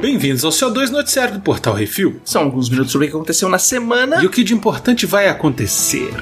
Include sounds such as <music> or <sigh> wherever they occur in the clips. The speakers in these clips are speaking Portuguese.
Bem-vindos ao CO2 Noticiário do Portal Refil. São alguns minutos sobre o que aconteceu na semana. E o que de importante vai acontecer.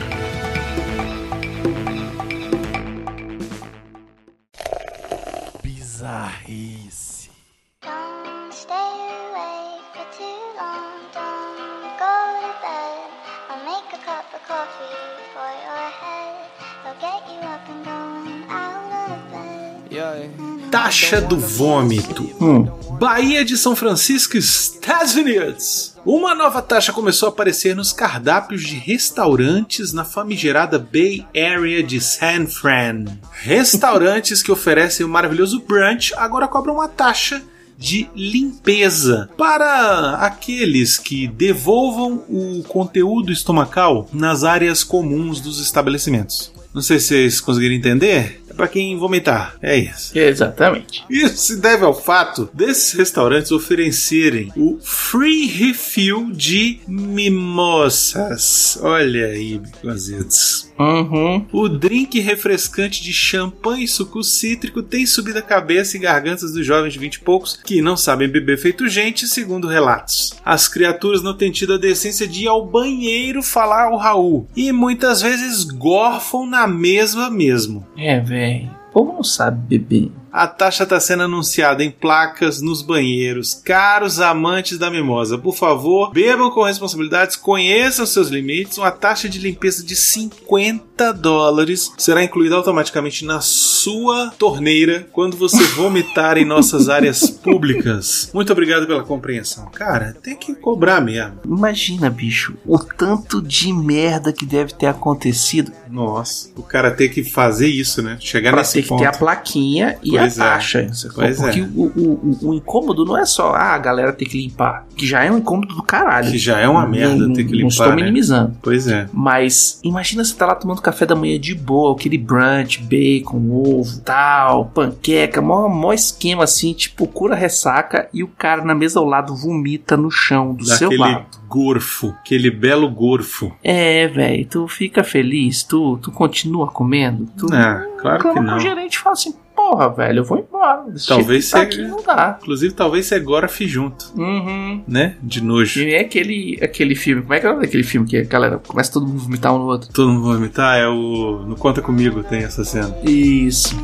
Taxa do vômito. Hum. Bahia de São Francisco, Estados Unidos. Uma nova taxa começou a aparecer nos cardápios de restaurantes na famigerada Bay Area de San Fran. Restaurantes que oferecem o maravilhoso brunch agora cobram uma taxa de limpeza para aqueles que devolvam o conteúdo estomacal nas áreas comuns dos estabelecimentos. Não sei se vocês conseguiram entender. É para quem vomitar. É isso. Exatamente. Isso se deve ao fato desses restaurantes oferecerem o free refill de mimosas. Olha aí, baconzitos. Uhum. O drink refrescante de champanhe e suco cítrico tem subido a cabeça e gargantas dos jovens de 20 e poucos que não sabem beber feito gente, segundo relatos. As criaturas não têm tido a decência de ir ao banheiro falar ao Raul e muitas vezes gorfam na mesma mesmo. É, velho. O povo não sabe beber. A taxa está sendo anunciada em placas nos banheiros. Caros amantes da mimosa, por favor, bebam com responsabilidades, conheçam seus limites. Uma taxa de limpeza de 50 dólares será incluída automaticamente na sua torneira quando você vomitar em nossas áreas públicas. Muito obrigado pela compreensão. Cara, tem que cobrar mesmo. Imagina, bicho, o tanto de merda que deve ter acontecido Nossa, o cara ter que fazer isso, né? Chegar pra nesse ter que ponto. ter a plaquinha e é. A taxa. sacou? Pois Porque é. o, o, o- incômodo não é só ah, a galera ter que limpar, que já é um incômodo do caralho. Que já é uma merda Não- ter que Não limpar, estou né? minimizando. Pois é. Mas imagina você tá lá tomando café da manhã de boa, aquele brunch, bacon, ovo, tal, panqueca, mó, mó esquema assim, tipo cura ressaca e o cara na mesa ao lado vomita no chão do seu Daquele lado. gorfo, aquele belo gorfo. É, velho, tu fica feliz, tu, tu continua comendo, tu Ah, claro que não. o gerente fala assim, porra, velho, eu vou embora. Talvez tá seja- aqui não dá. Inclusive, talvez você gorfe junto, Uhum. né? De nojo. E é aquele, aquele filme, como é que é o nome daquele filme que a galera começa todo mundo vomitar um no outro? Todo mundo vomitar? É o. No Conta Comigo tem essa cena. Isso.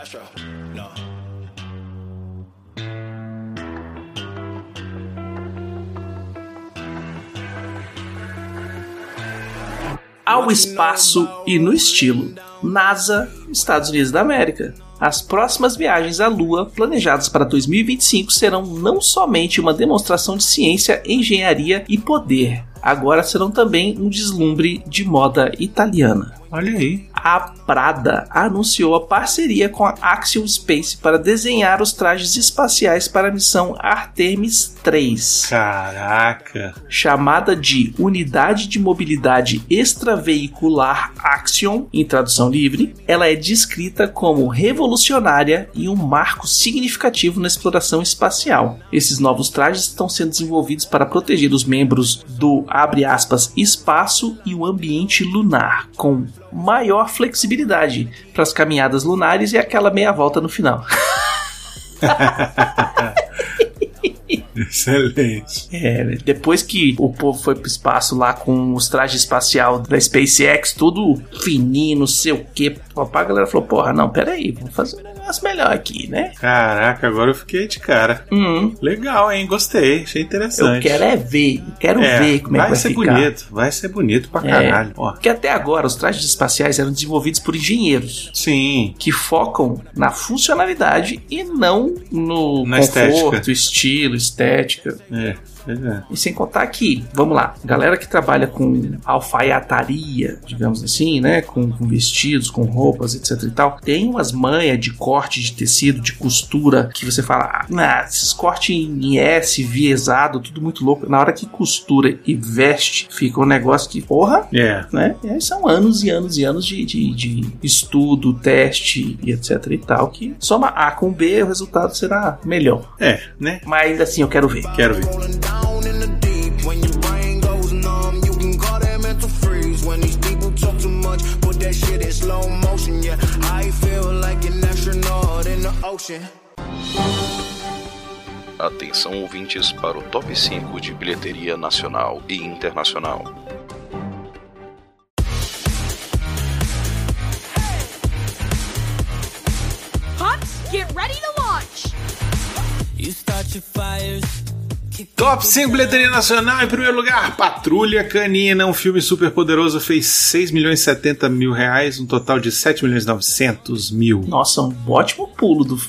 Astro, no. Ao espaço e no estilo. NASA, Estados Unidos da América. As próximas viagens à Lua, planejadas para 2025, serão não somente uma demonstração de ciência, engenharia e poder, agora serão também um deslumbre de moda italiana. Olha aí. A Prada anunciou a parceria com a Axiom Space para desenhar os trajes espaciais para a missão Artemis 3. Caraca. Chamada de Unidade de Mobilidade Extraveicular Axiom, em tradução livre, ela é descrita como revolucionária e um marco significativo na exploração espacial. Esses novos trajes estão sendo desenvolvidos para proteger os membros do, abre aspas, espaço e o ambiente lunar, com maior flexibilidade para as caminhadas lunares e aquela meia volta no final. <laughs> Excelente. É, depois que o povo foi pro espaço lá com os trajes espacial da SpaceX, tudo fininho, não sei o que, a galera falou: porra, não, pera aí, vamos fazer um negócio melhor aqui, né? Caraca, agora eu fiquei de cara. Hum, Legal, hein? Gostei. Achei eu interessante. quero é ver, eu quero É, ver como é que vai vai ser ficar. bonito. Vai ser bonito pra É. caralho. Ó. Porque até agora os trajes espaciais eram desenvolvidos por engenheiros Sim. que focam na funcionalidade e não no Na conforto, estética. estilo, estética. É. É. E sem contar que, vamos lá, galera que trabalha com alfaiataria, digamos assim, né? Com, com vestidos, com roupas, etc e tal, tem umas manhas de corte de tecido, de costura, que você fala, ah, nah, esses cortes em S, viesado, tudo muito louco. Na hora que costura e veste, fica um negócio que, porra, É. né? E aí são anos e anos e anos de, de, de estudo, teste e etc e tal, que soma A com B, o resultado será melhor. É, né? Mas ainda assim eu quero ver. Quero ver. Atenção ouvintes para o top 5 de bilheteria nacional e internacional. Huts, get ready to launch! You start your fires. Top 5 bilheteria nacional, em primeiro lugar, Patrulha Canina, um filme super poderoso, fez 6 milhões e 70 mil reais, um total de 7 milhões e 900 mil. Nossa, um ótimo pulo do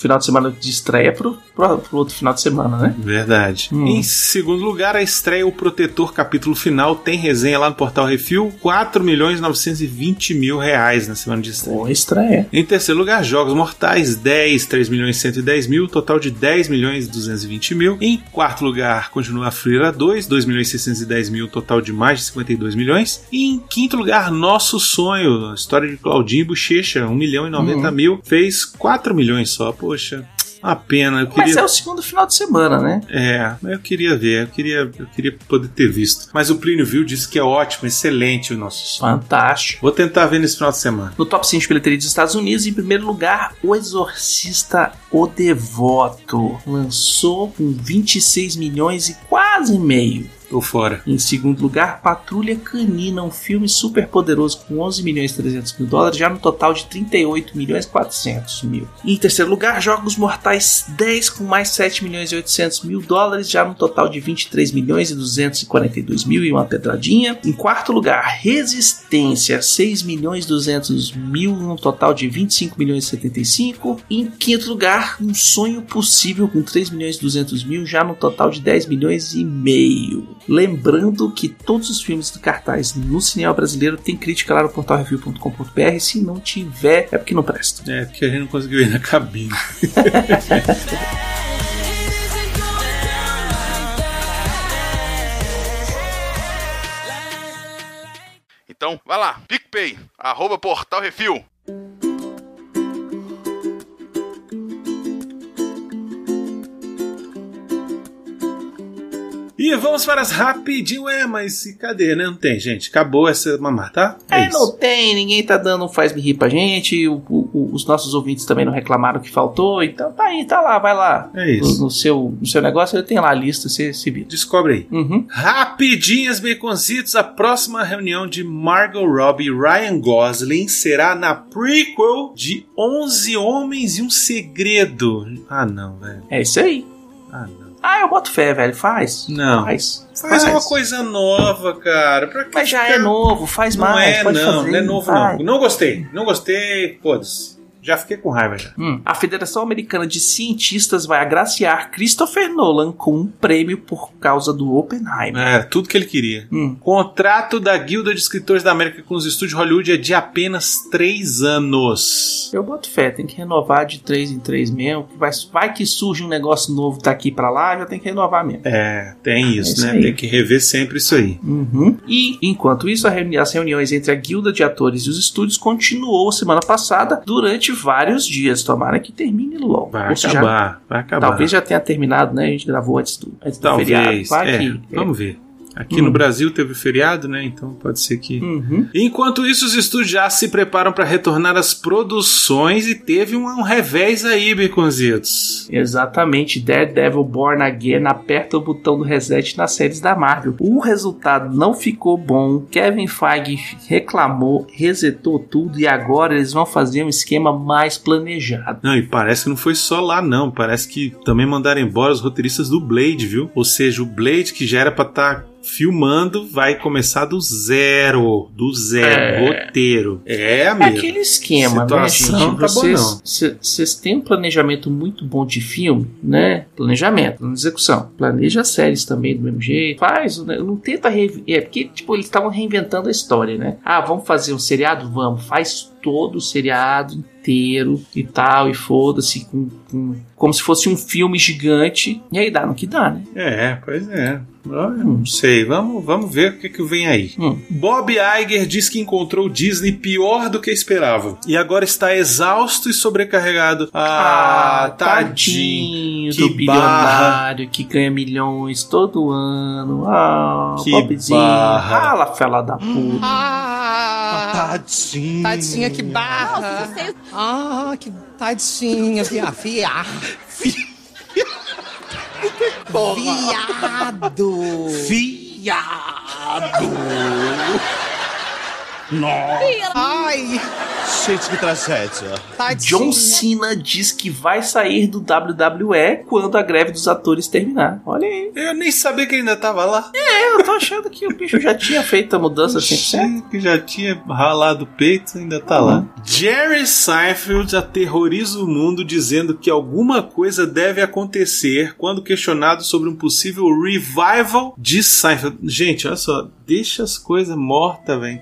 final de semana de estreia pro, pro, pro outro final de semana, né? Verdade. Hum. Em segundo lugar, a estreia O Protetor capítulo final tem resenha lá no Portal Refil, 4 milhões e 920 mil reais na semana de estreia. Boa estreia. Em terceiro lugar, Jogos Mortais, 10, 3 milhões e 110 mil, total de 10 milhões e 220 mil. Em quarto lugar, continua a Freira 2, 2 milhões e 610 mil, total de mais de 52 milhões. E em quinto lugar, Nosso Sonho, a história de Claudinho e Bochecha, 1 milhão e 90 mil, fez 4 milhões só, poxa. Uma pena, eu Mas queria. é o segundo final de semana, né? É, mas eu queria ver, eu queria, eu queria poder ter visto. Mas o Plínio viu, disse que é ótimo, excelente o nosso sonho. Fantástico. Vou tentar ver nesse final de semana. No top 5 de bilheteria dos Estados Unidos, em primeiro lugar, O Exorcista O Devoto. Lançou com 26 milhões e quase meio. Tô fora. Em segundo lugar, Patrulha Canina, um filme super poderoso com 11 milhões e 300 mil dólares, já no total de 38 milhões e 400 mil. Em terceiro lugar, Jogos Mortais 10 com mais 7 milhões e 800 mil dólares, já no total de 23 milhões e 242 mil e uma pedradinha. Em quarto lugar, Resistência 6 milhões e 200 mil, no total de 25 milhões e 75. Em quinto lugar, Um Sonho Possível com 3 milhões e 200 mil, já no total de 10 milhões e meio. Lembrando que todos os filmes do cartaz no cinema brasileiro tem crítica lá no portalreview.com.br. Se não tiver, é porque não presta. É, porque a gente não conseguiu ir na cabine. <laughs> Então, vai lá, PicPay, arroba Portal Refil. E vamos para as rapidinho. É, mas cadê, né? Não tem, gente. Acabou essa mamar, tá? É, isso. não tem, ninguém tá dando um faz-me rir pra gente. o- o- o- os nossos ouvintes também não reclamaram que faltou. Então tá aí, tá lá, vai lá. É isso. No, no seu, no seu negócio, ele tem lá a lista, você se vira. Descobre aí. Uhum. Rapidinhas, baconzitos. A próxima reunião de Margot Robbie e Ryan Gosling será na prequel de 11 Homens e um Segredo. Ah, não, velho. É isso aí. Ah, não. Ah, eu boto fé, velho. Faz. Não. Faz. Faz uma coisa nova, cara. Pra que Mas já ficar- é novo, faz Não mais. é, não. fazer, não é novo, não. Não gostei. Não gostei. Foda-se. Já fiquei com raiva já. Hum, A Federação Americana de Cientistas vai agraciar Christopher Nolan com um prêmio por causa do Oppenheimer. Era tudo que ele queria. Hum. Contrato da Guilda de Escritores da América com os estúdios Hollywood é de apenas 3 anos. Eu boto fé, tem que renovar de 3 em 3 mesmo. Vai, vai que surge um negócio novo daqui pra lá, já tem que renovar mesmo. É, tem isso, É isso né? aí. Tem que rever sempre isso aí. Uhum. E, enquanto isso, reuni- as reuniões entre a guilda de atores e os estúdios continuou semana passada durante vários dias. Tomara que termine logo. Vai Ou acabar, vai acabar. Talvez já tenha terminado, né? A gente gravou antes do, antes do feriado. Talvez. Vai É, que- vamos ver. Aqui Hum. no Brasil teve feriado, né? Então pode ser que. Uhum. Enquanto isso, os estúdios já se preparam para retornar às produções e teve um, um revés aí, Baconzitos. Exatamente, Daredevil Born Again aperta o botão do reset nas séries da Marvel. O resultado não ficou bom. Kevin Feige reclamou, resetou tudo e agora eles vão fazer um esquema mais planejado. Não, e parece que não foi só lá, não. Parece que também mandaram embora os roteiristas do Blade, viu? Ou seja, o Blade, que já era pra estar filmando, vai começar do zero. Do zero, É. roteiro. É, É amigo. aquele esquema, né, Situação gente? tá boa, Vocês, vocês têm um planejamento muito bom de filme, né? Planejamento, execução. Planeja séries também do mesmo jeito. Faz, né? não tenta. Re... É porque, tipo, eles estavam reinventando a história, né? Ah, vamos fazer um seriado? Vamos. Faz todo o seriado inteiro e tal, e foda-se, com, com- como se fosse um filme gigante. E aí dá no que dá, né? É, pois é. Eu não sei, vamos, vamos ver o que, que vem aí. Hum. Bob Iger diz que encontrou o Disney pior do que esperava. E agora está exausto e sobrecarregado. Ah, tadinho. do Que barra. bilionário que ganha milhões todo ano. Ah, Que pobrezinho. barra. Fala, fela da puta. Ah, Tadinha. tadinha, que barra. Ah, que tadinha, via, via. Viado. Viado. Nossa. Ai, Gente, que tragédia. tadinha. John Cena diz que vai sair do WWE quando a greve dos atores terminar. Olha aí. Eu nem sabia que ele ainda tava lá. É, eu tô achando que o bicho já tinha feito a mudança 100%. Que já tinha ralado o peito, ainda tá lá. Jerry Seinfeld aterroriza o mundo dizendo que alguma coisa deve acontecer quando questionado sobre um possível revival de Seinfeld. Gente, olha só, deixa as coisas mortas, velho,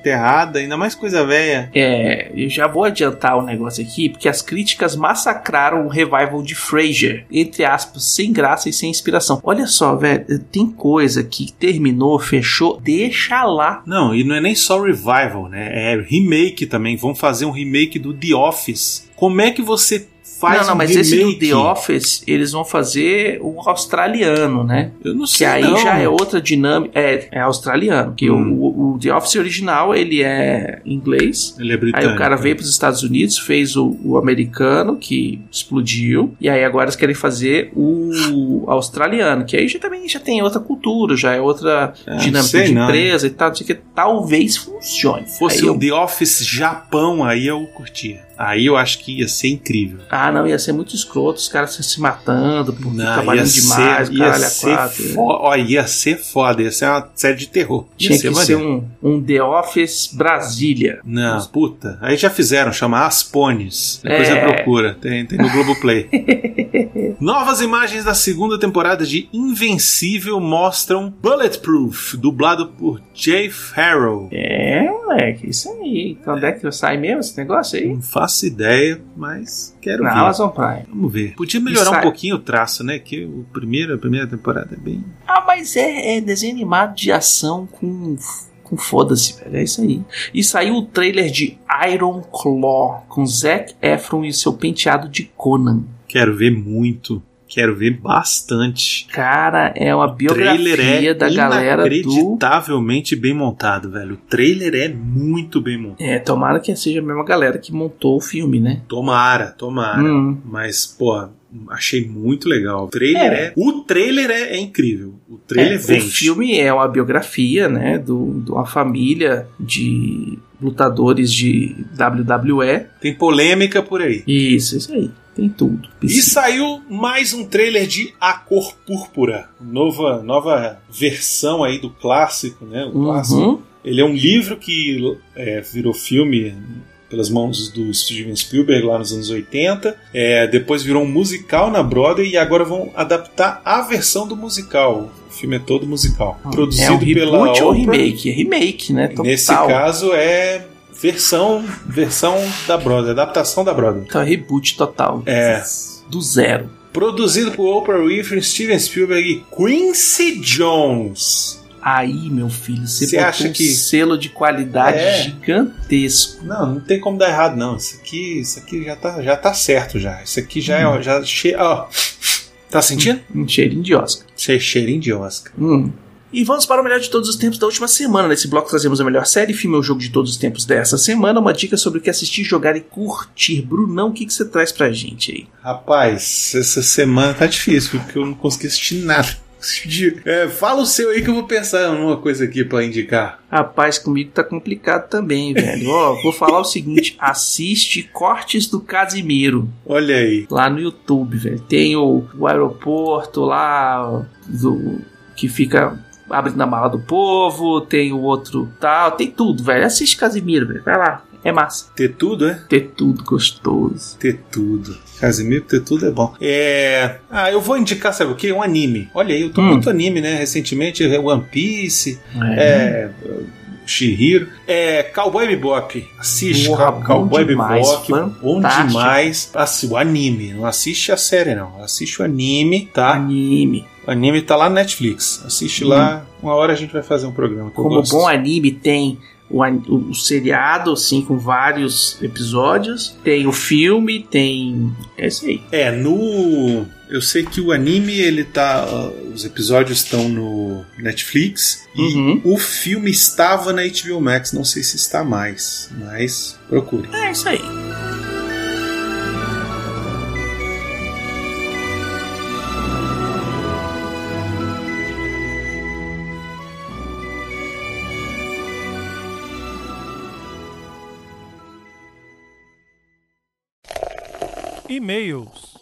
ainda mais coisa velha. É, eu já vou adiantar o negócio aqui, porque as críticas massacraram o revival de Frasier, entre aspas, sem graça e sem inspiração. Olha só, velho, tem coisa que terminou, fechou, deixa lá. Não, e não é nem só revival, né? É remake também. Vão fazer um remake do The Office. Como é que você faz não, não, um mas remake? esse do The Office, eles vão fazer o australiano, né? Eu não Que sei aí não. já é outra dinâmica. É, é australiano. Que Hum. o, o The Office original, ele é inglês. Ele é Aí britânico. o cara veio para os Estados Unidos, fez o, o americano, que explodiu. E aí agora eles querem fazer o australiano, que aí já também já tem outra cultura, já é outra É, dinâmica de empresa e tal. Não sei que. Talvez funcione. fosse Aí o eu- The Office Japão, aí eu curtia. Aí eu acho que ia ser incrível. Ah, não, ia ser muito escroto, os caras se matando, porque Não, trabalhando ia demais, ser, ia caralho a ser quatro. fo- ó, ia ser foda, ia ser uma série de terror. Ia Tinha que ser maneiro. um, um The Office Brasília. Não, puta. Aí já fizeram, chama As Pones. Depois É. procura, tem, tem no Globoplay. <laughs> Novas imagens da segunda temporada de Invencível mostram Bulletproof, dublado por Jay Farrell. É, moleque, isso aí. Então, onde é que sai mesmo esse negócio aí? Não faço ideia, mas quero Na ver. Amazon Prime. Vamos ver. Podia melhorar um pouquinho o traço, né? Que o primeiro, a primeira temporada é bem. Ah, mas é, é desenho animado de ação com. Com foda-se, velho. É isso aí. E saiu o trailer de Iron Claw com Zac Efron e seu penteado de Conan. Quero ver muito. Quero ver bastante. Cara, é uma O trailer biografia é da galera do. inacreditavelmente bem montado, velho. O trailer é muito bem montado. É, tomara que seja a mesma galera que montou o filme, né? Tomara, tomara. Hum. Mas, pô, achei muito legal. O trailer é. É. o trailer é, é incrível. O trailer É, vende. O filme é uma biografia, né, do, de uma família de lutadores de WWE. Tem polêmica por aí. Isso, isso aí. Tem tudo. E saiu mais um trailer de A Cor Púrpura. Nova, nova versão aí do clássico, né? O clássico. Uhum. Ele é um livro que é, virou filme pelas mãos do Steven Spielberg lá nos anos 80. É, depois virou um musical na Broadway e agora vão adaptar a versão do musical. O filme é todo musical. Produzido É um reboot pela ou Oprah. remake? É remake, né? Total. Nesse caso é versão versão da Broadway, adaptação da Broadway. Então é reboot total. É. Do zero. Produzido por Oprah Winfrey, Steven Spielberg e Quincy Jones. Aí, meu filho, você Você botou acha um que- selo de qualidade É. gigantesco. Não, não tem como dar errado não. Isso aqui, isso aqui já tá, já tá certo já. Isso aqui já é, já che... ó. Tá sentindo? Um cheirinho de Oscar. Che- Cheirinho de Oscar. Hum. E vamos para o melhor de todos os tempos da última semana. Nesse bloco trazemos a melhor série, filme ou jogo de todos os tempos dessa semana. Uma dica sobre o que assistir, jogar e curtir. Brunão, o que, que você traz pra gente aí? Rapaz, essa semana tá difícil porque eu não consegui assistir nada. É, fala o seu aí que eu vou pensar numa coisa aqui pra indicar. Rapaz, comigo tá complicado também, velho. Ó, vou falar o seguinte: <laughs> assiste cortes do Casimiro Olha aí. lá no YouTube, velho. Tem o, o aeroporto lá do que fica Abrindo a Mala do Povo, tem o outro tal, tem tudo, velho. Assiste Casimiro, velho. Vai lá. É massa. Ter tudo, é? Ter tudo gostoso. Ter tudo. Casimiro, ter tudo é bom. É. Ah, eu vou indicar, sabe o quê? Um anime. Olha aí, eu tô Hum. muito anime, né? Recentemente, One Piece, É. é. Shihiro. É. Cowboy Bebop. Assiste, Porra, bom Cowboy demais, Bebop. Bom demais. Assi- o anime. Não assiste a série, não. Assiste o anime, tá? Anime. O anime tá lá no Netflix. Assiste lá. Uma hora a gente vai fazer um programa. Como gosto. bom anime tem o, o- o seriado, assim, com vários episódios. Tem o filme, tem. É isso aí. É, no. Eu sei que o anime, ele tá. Os episódios estão no Netflix. E Uhum. o filme estava na HBO Max. Não sei se está mais. Mas procure. É isso aí. E-mails.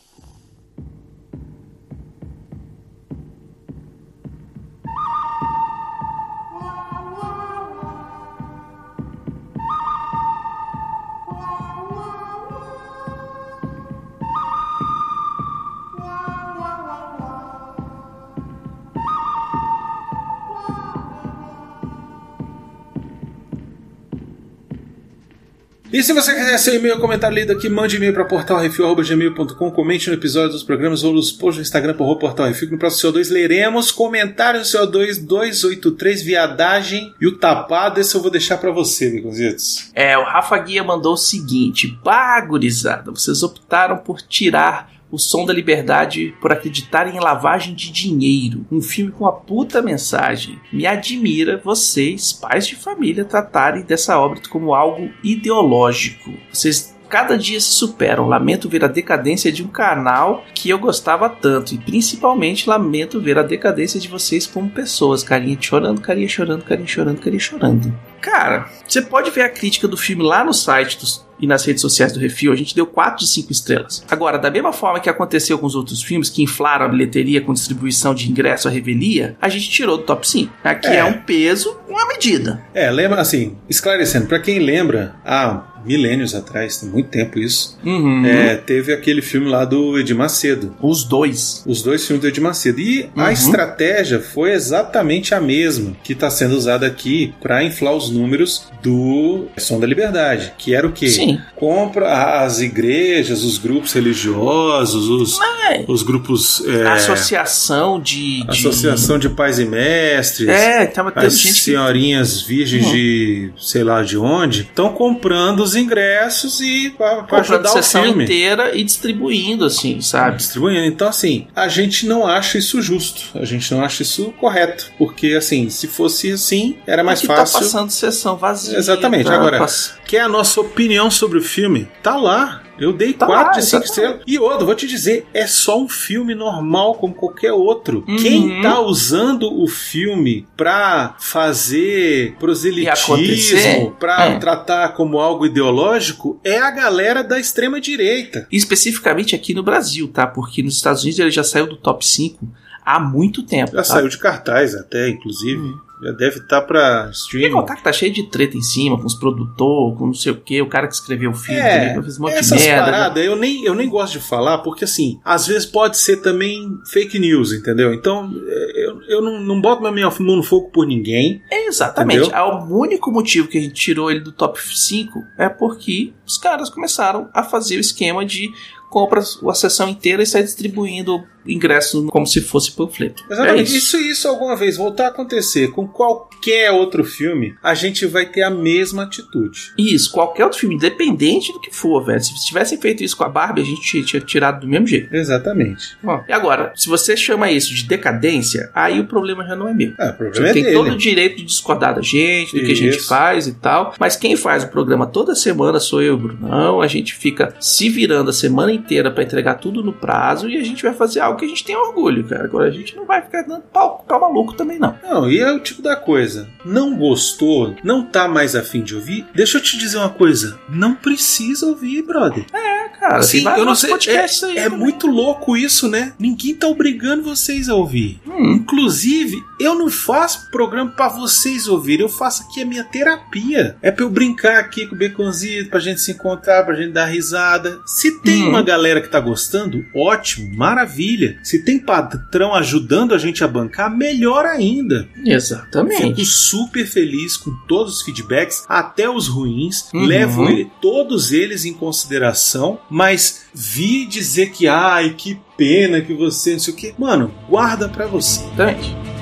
E se você quiser seu e-mail, comentário lido aqui, mande e-mail para portalrefil.gmail.com, comente no episódio dos programas ou nos posts no Instagram por Portal Refil. No próximo CO2 leremos comentários do CO2 283, viadagem e o tapado. Esse eu vou deixar para você, Biconzitos. É, o Rafa Guia mandou o seguinte: Bah, gurizada, vocês optaram por tirar o Som da Liberdade por acreditarem em lavagem de dinheiro. Um filme com a puta mensagem. Me admira vocês, pais de família, tratarem dessa obra como algo ideológico. Vocês cada dia se superam. Lamento ver a decadência de um canal que eu gostava tanto. E principalmente lamento ver a decadência de vocês como pessoas. Carinha chorando, carinha chorando, carinha chorando, carinha chorando. Cara, você pode ver a crítica do filme lá no site dos- e nas redes sociais do Refil. A gente deu 4 de 5 estrelas. Agora, da mesma forma que aconteceu com os outros filmes que inflaram a bilheteria com distribuição de ingresso à revelia, a gente tirou do top 5. Aqui é, É. um peso, uma medida. É, lembra assim, esclarecendo, para quem lembra, há milênios atrás, tem muito tempo isso, Uhum. é, teve aquele filme lá do Edir Macedo. Os dois. Os dois filmes do Edir Macedo. E a Uhum. estratégia foi exatamente a mesma que está sendo usada aqui para inflar os números do Som da Liberdade, que era o quê? Sim. Compra as igrejas, os grupos religiosos, os, É. os grupos. é, Associação de, de- Associação de Pais e Mestres. É, tava tendo As gente que senhorinhas virgens Uhum. de sei lá de onde estão comprando os ingressos e para ajudar o sessão filme. inteira e distribuindo, assim, sabe? distribuindo. Então, assim, a gente não acha isso justo. A gente não acha isso correto. Porque, assim, se fosse assim, era mais Aqui fácil. tá passando sessão vazia. Exatamente. tá Agora, pass- quer a nossa opinião sobre o filme? Tá lá. Eu dei Tá 4 lá, de 5 exatamente. estrelas. E outro, vou te dizer, é só um filme normal como qualquer outro. Uhum. Quem tá usando o filme pra fazer proselitismo, pra É. tratar como algo ideológico, é a galera da extrema direita. Especificamente aqui no Brasil, tá? Porque nos Estados Unidos ele já saiu do top 5 há muito tempo. Já tá? saiu de cartaz até, inclusive. Hum. Já deve estar pra Sem streaming. contar que tá cheio de treta em cima, com os produtores, com não sei o que, o cara que escreveu o filme, É, também, fez um monte de essas merda. paradas eu nem, eu nem gosto de falar, porque assim, às vezes pode ser também fake news, entendeu? Então, é, eu, eu não, não boto minha mão no fogo por ninguém. Exatamente. Entendeu? Ah, O único motivo que a gente tirou ele do top 5 é porque os caras começaram a fazer o esquema de compra a sessão inteira e sai distribuindo ingressos como se fosse panfleto. É Exatamente. isso. isso. isso alguma vez voltar a acontecer com qualquer outro filme, a gente vai ter a mesma atitude. Isso, qualquer outro filme, independente do que for, velho. Se tivessem feito isso com a Barbie, a gente tinha- tirado do mesmo jeito. Exatamente. Bom, e agora, se você chama isso de decadência, aí o problema já não é meu. É, o Você problema é tem dele. todo o direito de discordar da gente, do que a gente Isso. faz e tal. Mas quem faz o programa toda semana sou eu o Brunão. A gente fica se virando a semana inteira pra entregar tudo no prazo e a gente vai fazer algo que a gente tem orgulho, cara. Agora a gente não vai ficar dando pau pra maluco também, não. Não, e é o tipo da coisa. Não gostou, não tá mais afim de ouvir? Deixa eu te dizer uma coisa. Não precisa ouvir, brother. É, cara. Assim, vários eu não sei, podcasts aí É também. muito louco isso, né? Ninguém tá obrigando vocês a ouvir. Hum. Inclusive, Eu não faço programa pra vocês ouvirem, eu faço aqui a minha terapia. É pra eu brincar aqui com o Baconzito, pra gente se encontrar, pra gente dar risada. Se tem Uhum. uma galera que tá gostando, ótimo, maravilha. Se tem patrão ajudando a gente a bancar, melhor ainda. Exatamente. Fico super feliz com todos os feedbacks, até os ruins. Uhum. Levo ele- todos eles em consideração, mas vi dizer que, ai, que pena que você, não sei o que. Mano, guarda pra você. Exatamente.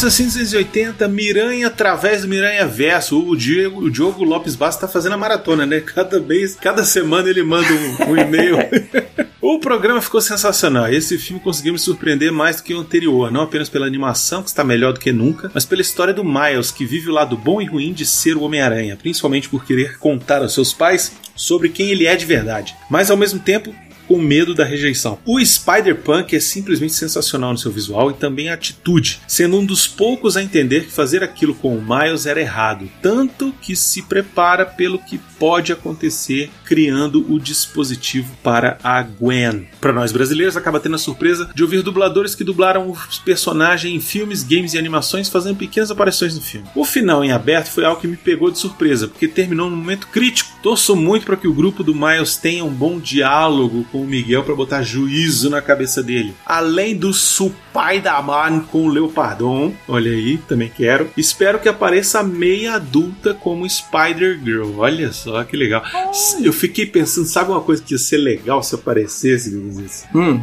Comentários aqui, Assassino 680, Miranha através do Miranha Verso. O Diego, o Diogo Lopes Bastos tá fazendo a maratona, né? Cada vez, cada semana ele manda um, um e-mail. <laughs> o programa ficou sensacional. Esse filme conseguiu me surpreender mais do que o anterior, não apenas pela animação, que está melhor do que nunca, mas pela história do Miles, que vive o lado bom e ruim de ser o Homem-Aranha, principalmente por querer contar aos seus pais sobre quem ele é de verdade. Mas ao mesmo tempo, com medo da rejeição. O Spider-Punk é simplesmente sensacional no seu visual e também a atitude, sendo um dos poucos a entender que fazer aquilo com o Miles era errado, tanto que se prepara pelo que pode acontecer criando o dispositivo para a Gwen. Para nós brasileiros, acaba tendo a surpresa de ouvir dubladores que dublaram os personagens em filmes, games e animações fazendo pequenas aparições no filme. O final em aberto foi algo que me pegou de surpresa, porque terminou num momento crítico. Torço muito para que o grupo do Miles tenha um bom diálogo com o Miguel para botar juízo na cabeça dele. Além do Spider-Man com o Leopardon, olha aí, também quero. Espero que apareça a meia adulta como Spider-Girl. Olha só que legal. Eu fiquei pensando, sabe uma coisa que ia ser legal se aparecesse? Hum,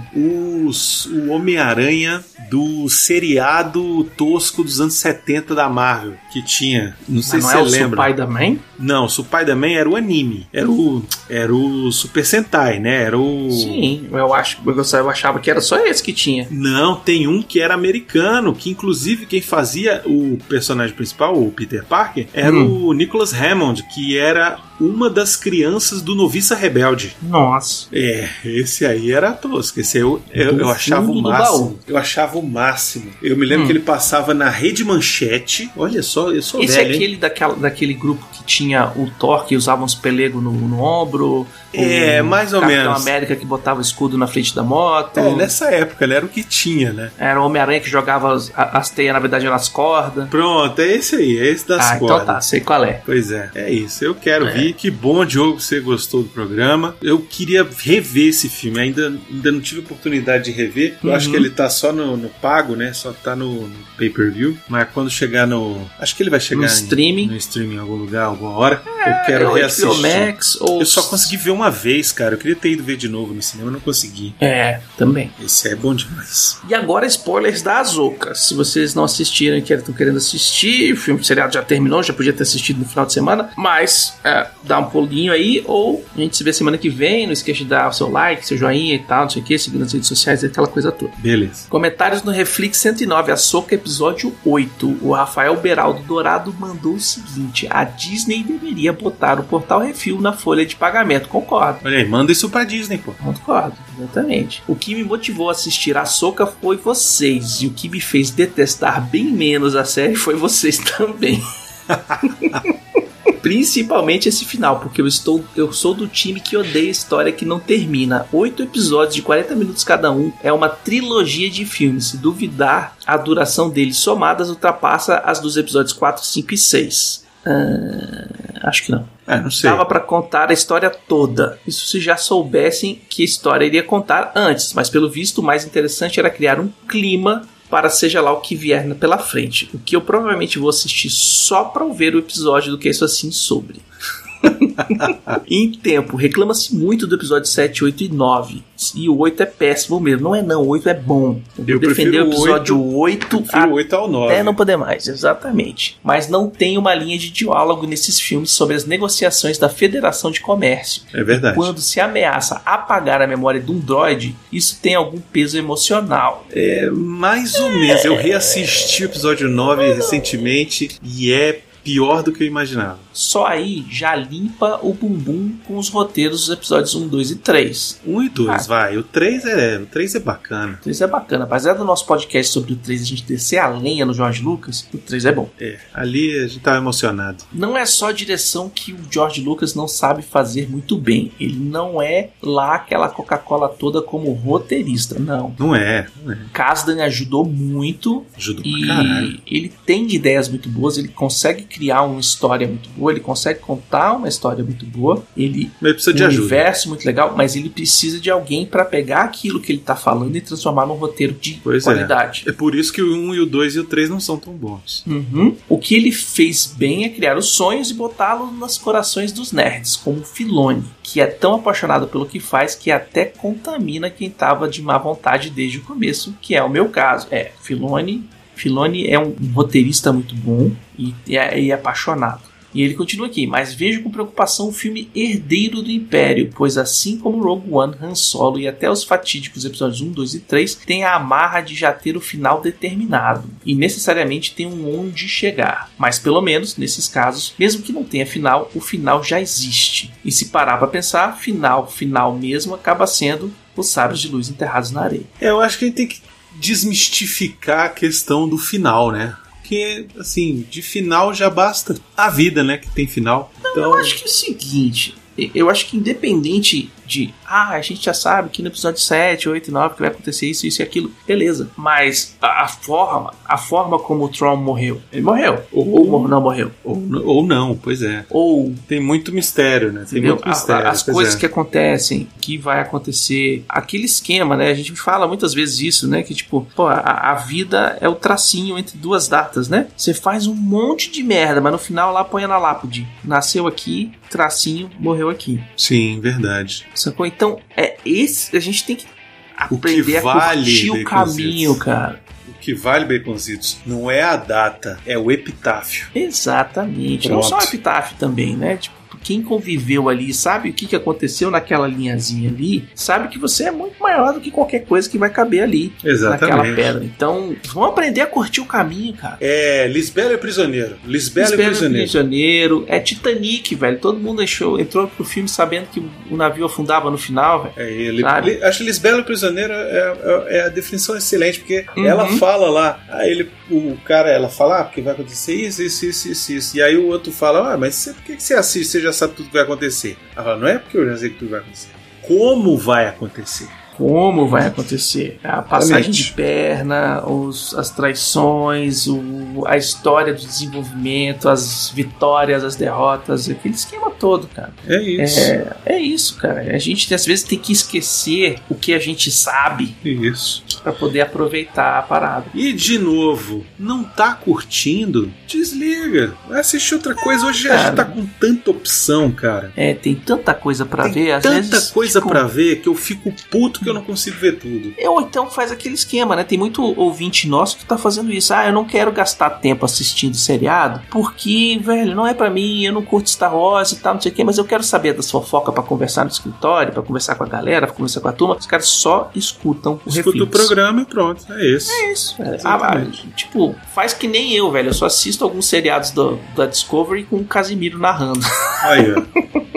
Os, o Homem-Aranha do seriado tosco dos anos 70 da Marvel, que tinha. Não sei mas se não é você o lembra. pai da mãe? Não, o Spider-Man era o anime. Era o, era o Super Sentai, né? Era o. Sim, eu acho, eu achava que era só esse que tinha. Não, tem um que era americano, que inclusive quem fazia o personagem principal, o Peter Parker, era Hum. o Nicholas Hammond, que era uma das crianças do Noviça Rebelde. Nossa. É, esse aí era tosco. Esse aí eu, eu, eu achava o máximo. Eu achava o máximo. Eu me lembro Hum. que ele passava na Rede Manchete. Olha só, eu sou Esse velho, é hein? aquele daquela, daquele grupo que tinha o Thor que usava uns pelegos no, no ombro. É, o mais ou Capitão menos. América que botava o escudo na frente da moto. É, nessa época, né? Era o que tinha, né? Era o Homem-Aranha que jogava as, as teias, na verdade, nas cordas. Pronto, é esse aí, é esse das ah, cordas. então tá, sei qual é. Pois é, é isso. Eu quero É. Que bom, Diogo, que você gostou do programa. Eu queria rever esse filme. Ainda, ainda não tive oportunidade de rever. Eu Uhum. acho que ele tá só no, no pago, né? Só tá no, no pay-per-view. Mas quando chegar no. Acho que ele vai chegar No em- streaming. no streaming em algum lugar, alguma hora. eu quero É, reassistir. Max, ou... Eu só consegui ver uma vez, cara. Eu queria ter ido ver de novo no cinema, não consegui. É, também. Esse é bom demais. E agora spoilers da Azoka. Se vocês não assistiram e estão querendo assistir, o filme seriado já terminou, já podia ter assistido no final de semana, mas é, dá um pulinho aí, ou a gente se vê semana que vem, não esqueça de dar o seu like, seu joinha e tal, não sei o que, seguir nas redes sociais, aquela coisa toda. Beleza. Comentários no Reflex 109, Açoka episódio 8. O Rafael Beraldo Dourado mandou o seguinte: a Disney deveria botar o portal Refil na folha de pagamento. Concordo. Olha aí, manda isso pra Disney, pô. Concordo, exatamente. O que me motivou a assistir a Soca foi vocês, e o que me fez detestar bem menos a série foi vocês <laughs> também. <laughs> Principalmente esse final, porque eu estou eu sou do time que odeia história que não termina. Oito episódios de 40 minutos cada um é uma trilogia de filmes. Se duvidar, a duração deles somadas ultrapassa as dos episódios 4, 5 e 6. Ah, acho que não. É, não sei. Dava pra contar a história toda. Isso se já soubessem que a história iria contar antes, mas pelo visto o mais interessante era criar um clima para seja lá o que vier pela frente. O que eu provavelmente vou assistir só para ver o episódio do que isso assim sobre. <laughs> em tempo, reclama-se muito do episódio 7, 8 e 9. E o 8 é péssimo mesmo. Não é não, o 8 é bom. Eu, defender prefiro o episódio 8, Prefiro o 8 ao 9. até não poder mais, exatamente. Mas não tem uma linha de diálogo nesses filmes sobre as negociações da Federação de Comércio. É verdade. Quando se ameaça apagar a memória de um droid, isso tem algum peso emocional. É mais ou menos. Eu reassisti o episódio 9 recentemente e é pior do que eu imaginava. Só aí já limpa o bumbum com os roteiros dos episódios 1, 2 e 3. Um e dois, Ah. vai. O três é, o três é bacana. O 3 é bacana. Apesar do nosso podcast sobre o 3 a gente descer a lenha no George Lucas, o 3 é bom. É, ali a gente tava emocionado. Não é só a direção que o George Lucas não sabe fazer muito bem. Ele não é lá aquela Coca-Cola toda como roteirista, não. Não é, não é. Kasdan ajudou muito Ajuda pra caralho. e ele tem ideias muito boas, ele consegue criar uma história muito boa, ele consegue contar uma história muito boa, ele precisa de um ajuda. universo muito legal, mas ele precisa de alguém pra pegar aquilo que ele tá falando e transformar num roteiro de Pois é. qualidade. É por isso que o 1 e o 2 e o 3 não são tão bons. Uhum. O que ele fez bem é criar os sonhos e botá-los nos corações dos nerds, como Filone, que é tão apaixonado pelo que faz que até contamina quem tava de má vontade desde o começo, que é o meu caso. É, Filone, Filone é um roteirista muito bom e é, e é apaixonado. E ele continua aqui, mas vejo com preocupação o filme Herdeiro do Império, pois assim como Rogue One, Han Solo e até os fatídicos episódios 1, 2 e 3, tem a amarra de já ter o final determinado e necessariamente tem um onde chegar. Mas pelo menos nesses casos, mesmo que não tenha final, o final já existe. E se parar para pensar, final, final mesmo acaba sendo os sábios de luz enterrados na areia. É, eu acho que gente tem que desmistificar a questão do final, né? Porque, assim, de final já basta a vida, né? Que tem final. Então, Eu acho que é o seguinte, eu acho que independente de, ah, a gente já sabe que no episódio 7, 8 e 9 que vai acontecer isso, isso e aquilo, beleza. Mas a, a forma, a forma como o Tron morreu, ele morreu, ou, ou não morreu, ou, ou não, pois é. ou Tem muito mistério, né? Tem Entendeu? muito mistério. a- as coisas é. que acontecem, que vai acontecer, aquele esquema, né? A gente fala muitas vezes isso, né? Que tipo, pô, a, a vida é o tracinho entre duas datas, né? Você faz um monte de merda, mas no final lá põe na lápide. Nasceu aqui, tracinho, morreu aqui. Sim, verdade. Sacou? Então, é esse. A gente tem que O que aprender a vale, curtir o caminho, cara. O que vale, Baconzitos, não é a data, é o epitáfio. Exatamente. Não Pronto. só o epitáfio também, né? Tipo, quem conviveu ali, sabe o que, que aconteceu naquela linhazinha ali, sabe que você é muito maior do que qualquer coisa que vai caber ali naquela Exatamente. pedra. Então, vamos aprender a curtir o caminho, cara. É, Lisbela é prisioneiro. Lisbela é Espera prisioneiro. prisioneiro. É Titanic, velho. Todo mundo achou, entrou pro filme sabendo que o navio afundava no final, velho. É, ele, li- acho que Lisbela Prisioneira é, é- é a definição excelente, porque Uhum. ela fala lá, aí ele, o cara, ela fala, ah, porque vai acontecer isso, isso, isso, isso, isso. E aí o outro fala, ah, mas você, por que que você assiste? Você já sabe tudo que vai acontecer. Ela fala, não é porque eu já sei que tudo vai acontecer. Como vai acontecer? Como vai acontecer? A passagem Exatamente. de perna, os, as traições, o, a história do desenvolvimento, as vitórias, as derrotas, aquele esquema todo, cara. É isso. É, é isso, cara. A gente às vezes tem que esquecer o que a gente sabe Isso. pra poder aproveitar a parada. E de novo, não tá curtindo? Desliga. Vai assistir outra coisa. Hoje a cara. gente tá com tanta opção, cara. É, tem tanta coisa pra Tem ver, às tanta vezes. coisa tipo, pra ver que eu fico puto que eu não consigo ver tudo. Ou então faz aquele esquema, né? Tem muito ouvinte nosso que tá fazendo isso. Ah, eu não quero gastar tempo assistindo seriado porque, velho, não é pra mim, eu não curto Star Wars e tal, não sei o quê, mas eu quero saber das fofocas pra conversar no escritório, pra conversar com a galera, pra conversar com a turma. Os caras só escutam o Escuta o programa e pronto. É isso. É isso. é. Exatamente. Ah, ah, tipo, faz que nem eu, velho. Eu só assisto alguns seriados do, da Discovery com o Casimiro narrando. Aí, ó. <laughs>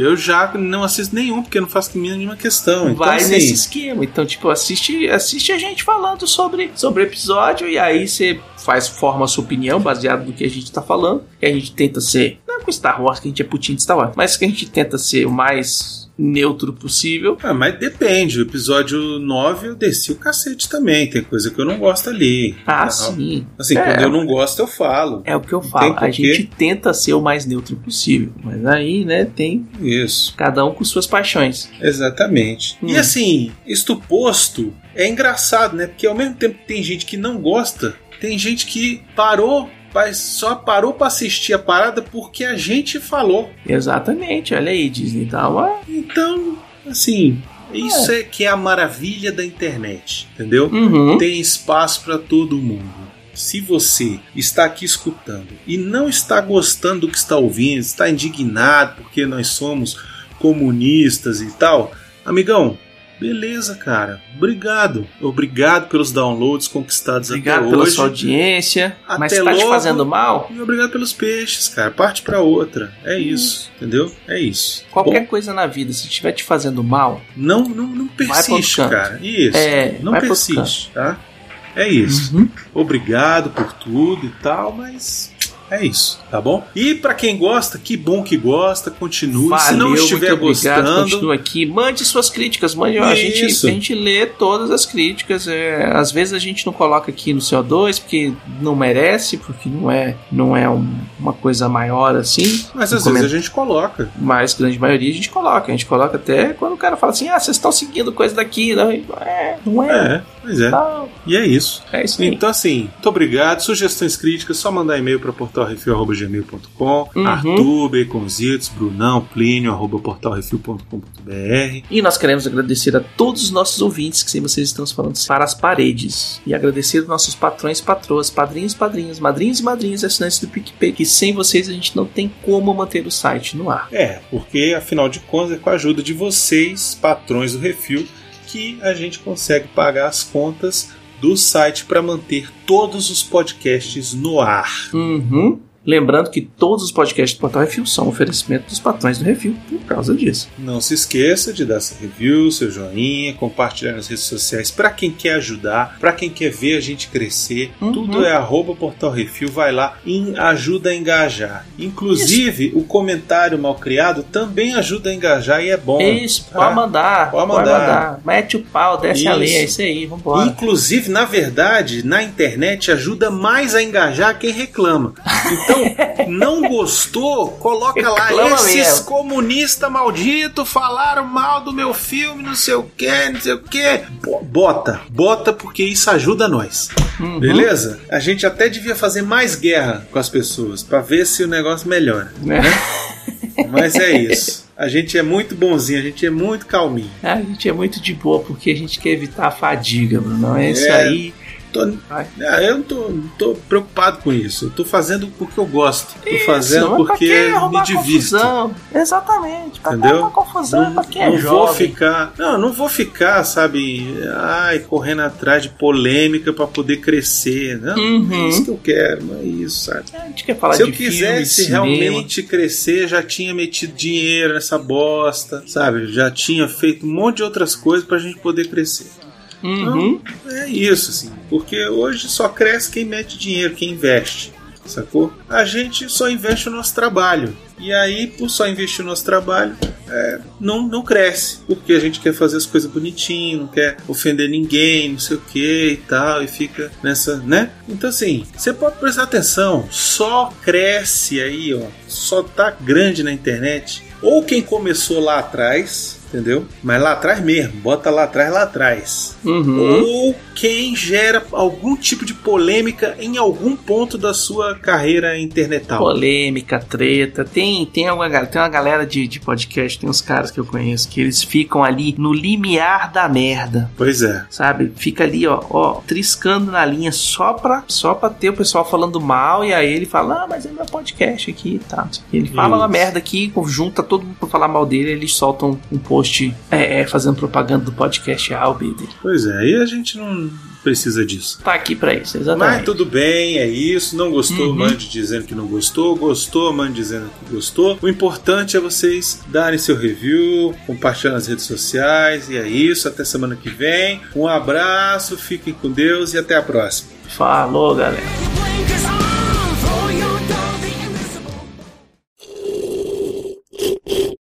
Eu já não assisto nenhum, porque eu não faço nenhuma questão. Então, Vai assim, nesse esquema. Então, tipo, assiste, assiste a gente falando sobre, sobre o episódio e aí você faz, forma a sua opinião baseado no que a gente tá falando. E a gente tenta ser. Não é com Star Wars, que a gente é putinho de Star Wars, mas que a gente tenta ser o mais neutro possível. Ah, mas depende. O episódio 9 eu desci o cacete também. Tem coisa que eu não gosto ali. Ah, Não. sim. Assim, É, quando eu não gosto, eu falo. É o que eu falo. A gente tenta ser o mais neutro possível. Mas aí, né, tem Isso. cada um com suas paixões. Exatamente. Hum. E assim, isto posto, é engraçado, né? Porque ao mesmo tempo que tem gente que não gosta, tem gente que parou, só parou pra assistir a parada porque a gente falou. Exatamente, olha aí, Disney. Dá uma. Então, assim, isso é, que é a maravilha da internet, entendeu? Uhum. Tem espaço pra todo mundo. Se você está aqui escutando e não está gostando do que está ouvindo, está indignado porque nós somos comunistas e tal, amigão, Beleza, cara. Obrigado. Obrigado pelos downloads conquistados Obrigado até pela hoje. sua audiência. Mas Até tá te logo. fazendo mal? E obrigado pelos peixes, cara. Parte pra outra. É isso, entendeu? É isso. Qualquer Bom, coisa na vida, se estiver te fazendo mal, não, não, não persiste, cara. Isso. É, não persiste, tá? É isso. Uhum. Obrigado por tudo e tal, mas é isso, tá bom? E pra quem gosta, que bom que gosta, continue. Se não Valeu, estiver muito obrigado, gostando, continua aqui. Mande suas críticas, mande. ó, A gente, a gente lê todas as críticas. é, às vezes a gente não coloca aqui no CO2 porque não merece, porque não é, não é um- uma coisa maior assim. mas Um às coment- vezes a gente coloca. Mas grande maioria a gente coloca. A gente coloca até quando o cara fala assim: ah, vocês estão seguindo coisa daqui. Não é, não é. É, pois é. Não, E é isso. é isso aí. Então, assim, muito obrigado. Sugestões críticas, só mandar e-mail para portalrefil.gmail.com. Uhum. Arthur, Baconzitos, Brunão, Plínio, arroba portalrefil.com.br. E nós queremos agradecer a todos os nossos ouvintes que sem vocês estamos falando para as paredes. E agradecer aos nossos patrões e patroas, padrinhos, padrinhas, madrinhos e madrinhas, assinantes do PicPay, que sem vocês a gente não tem como manter o site no ar. É, porque afinal de contas é com a ajuda de vocês, patrões do Refil, que a gente consegue pagar as contas do site para manter todos os podcasts no ar. Uhum. Lembrando que todos os podcasts do Portal Refil são oferecimento dos patrões do Refil por causa disso. Não se esqueça de dar seu review, seu joinha, compartilhar nas redes sociais para quem quer ajudar, para quem quer ver a gente crescer. Uhum. Tudo é arroba Portal Refil, vai lá e ajuda a engajar. Inclusive, o comentário mal criado também ajuda a engajar e é bom. Isso, tá? pode mandar. Pode mandar. Mete o pau, desce a Isso. lenha, é isso aí, vambora. Inclusive, na verdade, na internet ajuda mais a engajar quem reclama. Então, <laughs> <laughs> não gostou? Coloca lá. Esses mesmo. comunistas malditos falaram mal do meu filme, não sei o que, não sei o que. Bota, bota, porque isso ajuda nós. Uhum. Beleza? A gente até devia fazer mais guerra com as pessoas pra ver se o negócio melhora. Né? <laughs> Mas é isso. A gente é muito bonzinho, a gente é muito calminho. A gente é muito de boa porque a gente quer evitar a fadiga, Bruno. É isso É. aí. Tô-. Ah, eu não tô, tô preocupado com isso. Eu tô fazendo porque eu gosto. Tô Isso, fazendo porque que me divirto. confusão? Exatamente. Pra Entendeu? uma confusão Não, pra quem é não vou jovem. ficar. Não, não vou ficar, sabe? Ai, correndo atrás de polêmica pra poder crescer. Não, Uhum. é isso que eu quero, não é isso, sabe? A gente quer falar Se eu de filme, quisesse cinema. realmente crescer, já tinha metido dinheiro nessa bosta, sabe? Já tinha feito um monte de outras coisas pra gente poder crescer. Uhum. É isso, assim. Porque hoje só cresce quem mete dinheiro, quem investe. Sacou? A gente só investe o nosso trabalho. E aí, por só investir o nosso trabalho, é, não, não cresce. Porque a gente quer fazer as coisas bonitinho, não quer ofender ninguém, não sei o que e tal, e fica nessa, né? Então, assim, você pode prestar atenção, só cresce aí, ó. Só tá grande na internet. Ou quem começou lá atrás, entendeu? Mas lá atrás mesmo, bota lá atrás, lá atrás Uhum. ou quem gera algum tipo de polêmica em algum ponto da sua carreira internetal. Polêmica, treta. Tem, tem, uma, gal- tem uma galera de, de podcast, tem uns caras que eu conheço, que eles ficam ali no limiar da merda. Pois é. Sabe? Fica ali, ó, ó, triscando na linha só pra, só pra ter o pessoal falando mal. E aí ele fala, ah, mas é meu podcast aqui e quê. Ele fala uma Isso. merda aqui, junta todo mundo pra falar mal dele. Eles soltam um post é, é, fazendo propaganda do podcast Albi dele. Pois é, e a gente não precisa disso. Tá aqui pra isso, Mas exatamente. tudo bem, é isso. Não gostou, Uhum. mande dizendo que não gostou. Gostou, mande dizendo que gostou. O importante é vocês darem seu review, compartilhar nas redes sociais. E é isso. Até semana que vem. Um abraço, fiquem com Deus e até a próxima. Falou, galera.